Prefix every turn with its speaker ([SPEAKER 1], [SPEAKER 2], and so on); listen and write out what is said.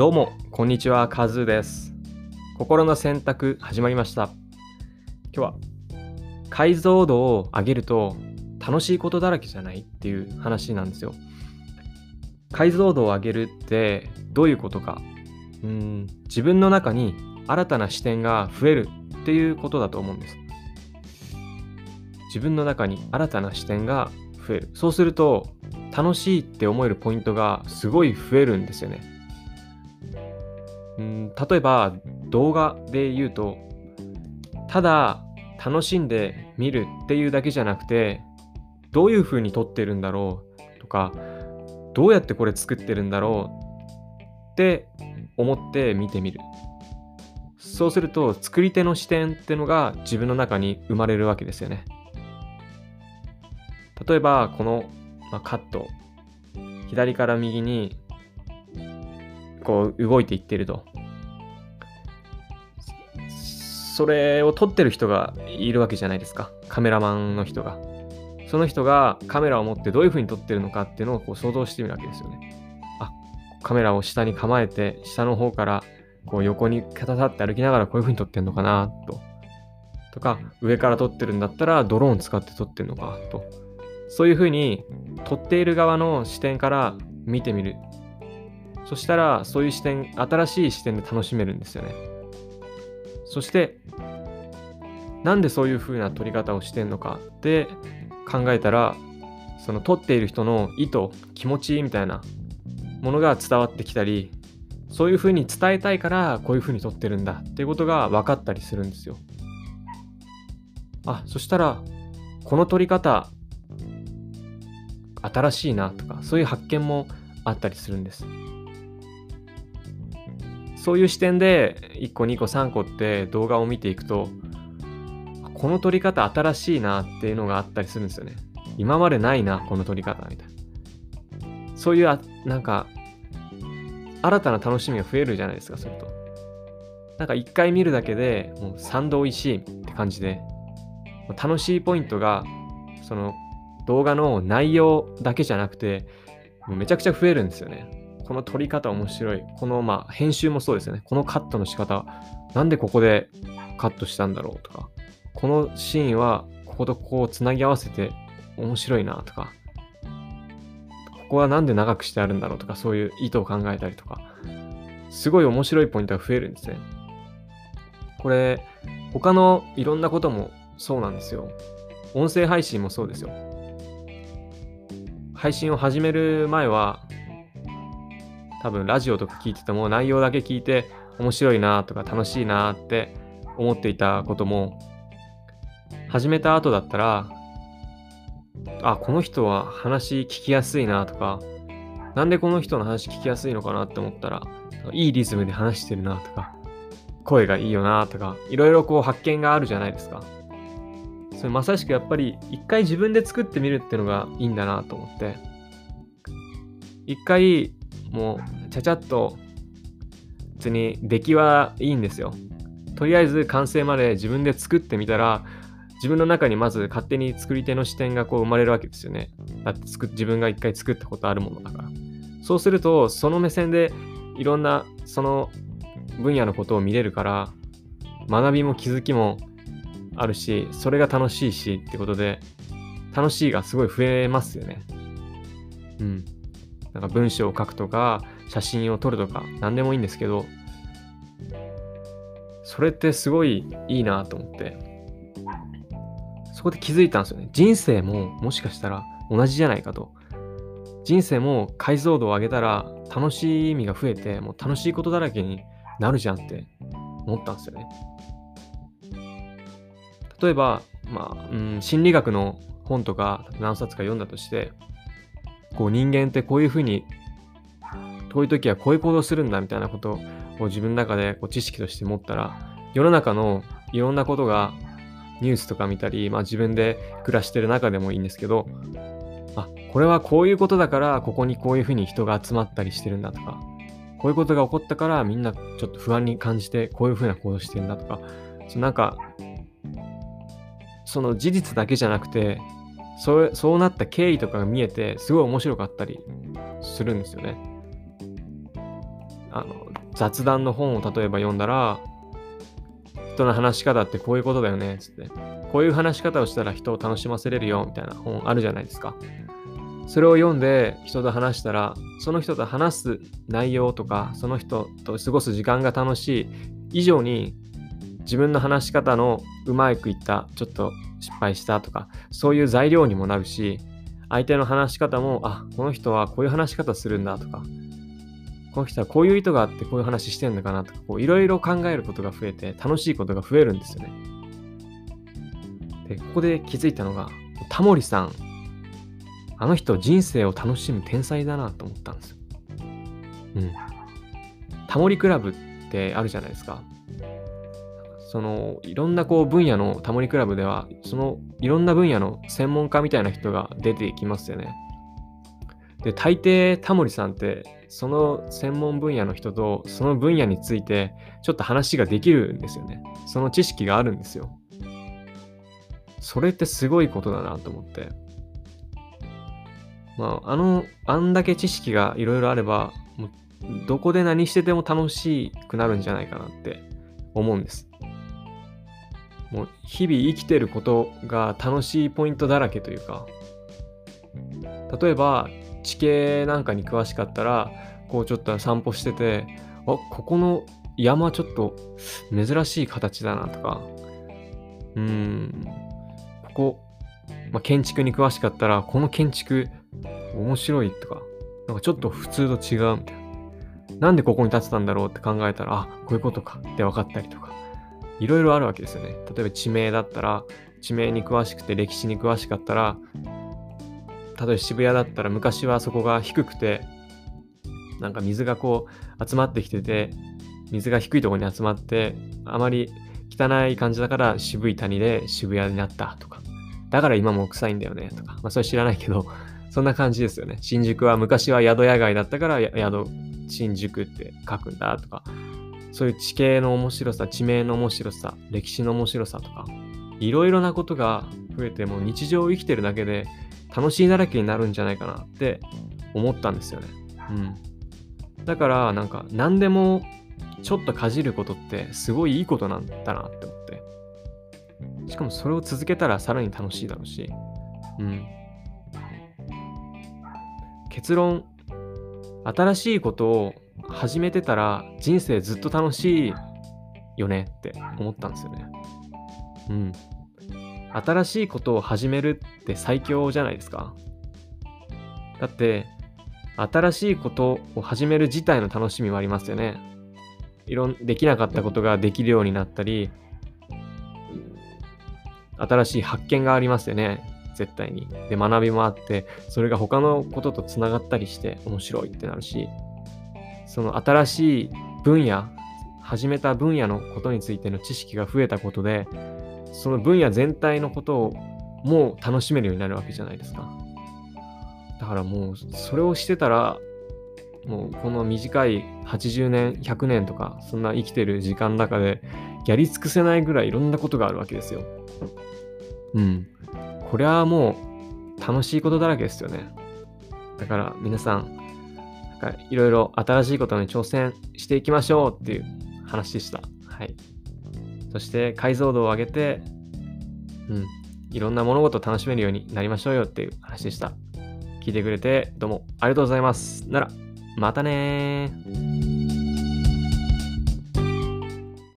[SPEAKER 1] どうも、こんにちは、カズーです。心の選択始まりました。今日は、解像度を上げると楽しいことだらけじゃないっていう話なんですよ。解像度を上げるってどういうことか。うん、自分の中に新たな視点が増えるっていうことだと思うんです。自分の中に新たな視点が増える。そうすると、楽しいって思えるポイントがすごい増えるんですよね。例えば動画で言うとただ楽しんで見るっていうだけじゃなくてどういう風に撮ってるんだろうとかどうやってこれ作ってるんだろうって思って見てみる。そうすると作り手の視点ってのが自分の中に生まれるわけですよね。例えばこの、まあ、カット。左から右にこう動いていってると。それを撮ってる人がいるわけじゃないですか。カメラマンの人が。その人がカメラを持ってどういう風に撮ってるのかっていうのをこう想像してみるわけですよね。あカメラを下に構えて下の方からこう横に肩立って歩きながらこういう風に撮ってんのかなと。とか上から撮ってるんだったらドローン使って撮ってるのかと。そういう風に撮っている側の視点から見てみる。そしたらそういう視点新しい視点で楽しめるんですよね。そしてなんでそういう風な撮り方をしてんのかって考えたらその撮っている人の意図気持ちみたいなものが伝わってきたりそういう風に伝えたいからこういう風に撮ってるんだっていうことが分かったりするんですよ。あそしたらこの撮り方新しいなとかそういう発見もあったりするんです。そういう視点で1個2個3個って動画を見ていくとこの撮り方新しいなっていうのがあったりするんですよね。今までないなこの撮り方みたいな。そういうあなんか新たな楽しみが増えるじゃないですかすると。なんか1回見るだけでもう賛同いしいって感じで楽しいポイントがその動画の内容だけじゃなくてめちゃくちゃ増えるんですよね。この撮り方面白い。このまあ編集もそうですよね。このカットの仕方。なんでここでカットしたんだろうとか。このシーンはこことここをつなぎ合わせて面白いなとか。ここはなんで長くしてあるんだろうとか、そういう意図を考えたりとか。すごい面白いポイントが増えるんですね。これ、他のいろんなこともそうなんですよ。音声配信もそうですよ。配信を始める前は、多分ラジオとか聞いてても内容だけ聞いて面白いなとか楽しいなって思っていたことも始めた後だったらあこの人は話聞きやすいなとかなんでこの人の話聞きやすいのかなって思ったらいいリズムで話してるなとか声がいいよなとかいろいろこう発見があるじゃないですか。それまさしくやっぱり一回自分で作ってみるっていうのがいいんだなと思って。一回もうちゃちゃっと別に出来はいいんですよ。とりあえず完成まで自分で作ってみたら自分の中にまず勝手に作り手の視点がこう生まれるわけですよね。だって作自分が一回作ったことあるものだから。そうするとその目線でいろんなその分野のことを見れるから学びも気づきもあるしそれが楽しいしってことで楽しいがすごい増えますよね。うん。なんか文章を書くとか、写真を撮るとか、何でもいいんですけど、それってすごいいいなと思って、そこで気づいたんですよね。人生ももしかしたら同じじゃないかと。人生も解像度を上げたら楽しみが増えて、もう楽しいことだらけになるじゃんって思ったんですよね。例えば、まあ、うん、心理学の本とか何冊か読んだとして、こう人間ってこういうふうにこういう時はこういう行動するんだみたいなことを自分の中でこう知識として持ったら世の中のいろんなことがニュースとか見たり、まあ、自分で暮らしてる中でもいいんですけどあこれはこういうことだからここにこういうふうに人が集まったりしてるんだとかこういうことが起こったからみんなちょっと不安に感じてこういうふうな行動してるんだとかそなんかその事実だけじゃなくてそうそうなった経緯とかが見えてすごい面白かったりするんですよね。あの雑談の本を例えば読んだら、人の話し方ってこういうことだよねっ、つって。こういう話し方をしたら人を楽しませれるよ、みたいな本あるじゃないですか。それを読んで人と話したら、その人と話す内容とか、その人と過ごす時間が楽しい以上に、自分の話し方のうまくいった、ちょっと失敗したとか、そういう材料にもなるし、相手の話し方も、あ、この人はこういう話し方するんだとか、この人はこういう意図があってこういう話してんのかなとか、いろいろ考えることが増えて、楽しいことが増えるんですよね。で、ここで気づいたのが、タモリさん、あの人人生を楽しむ天才だなと思ったんですよ。うん。タモリクラブってあるじゃないですか。そのいろんなこう分野のタモリクラブではそのいろんな分野の専門家みたいな人が出てきますよね。で大抵タモリさんってその専門分野の人とその分野についてちょっと話ができるんですよね。その知識があるんですよ。それってすごいことだなと思って。まあ、あの、あんだけ知識がいろいろあれば、どこで何してても楽しくなるんじゃないかなって思うんです。もう日々生きてることが楽しいポイントだらけというか、例えば地形なんかに詳しかったら、こうちょっと散歩してて、あ、ここの山ちょっと珍しい形だなとか、うん、ここ、まあ、建築に詳しかったら、この建築面白いとか、なんかちょっと普通と違うみたいな。なんでここに建てたんだろうって考えたら、あ、こういうことかって分かったりとか。いろいろあるわけですよね。例えば地名だったら、地名に詳しくて歴史に詳しかったら、例えば渋谷だったら昔はそこが低くて、なんか水がこう集まってきてて、水が低いところに集まって、あまり汚い感じだから渋い谷で渋谷になったとか、だから今も臭いんだよねとか、まあそれ知らないけど、そんな感じですよね。新宿は昔は宿屋街だったから宿新宿って書くんだとか、そういう地形の面白さ、地名の面白さ、歴史の面白さとか、いろいろなことが増えてもう日常を生きてるだけで楽しいだらけになるんじゃないかなって思ったんですよね。うん。だからなんか何でもちょっとかじることってすごいいいことなんだなって思って。しかもそれを続けたらさらに楽しいだろうし。うん。結論、新しいことを始めてたら人生ずっと楽しいよねって思ったんですよね。うん。新しいことを始めるって最強じゃないですか。だって、新しいことを始める自体の楽しみもありますよね。いろん、できなかったことができるようになったり、新しい発見がありますよね。絶対に。で、学びもあって、それが他のこととつながったりして面白いってなるし、その新しい分野、始めた分野のことについての知識が増えたことで、その分野全体のことをもう楽しめるようになるわけじゃないですか。だからもうそれをしてたら、もうこの短い80年、100年とか、そんな生きてる時間の中で、やり尽くせないぐらいいろんなことがあるわけですよ。うん。これはもう楽しいことだらけですよね。だから皆さん、いろいろ新しいことに挑戦していきましょうっていう話でした。はい。そして解像度を上げて、うん、いろんな物事を楽しめるようになりましょうよっていう話でした。聞いてくれてどうもありがとうございます。なら、またね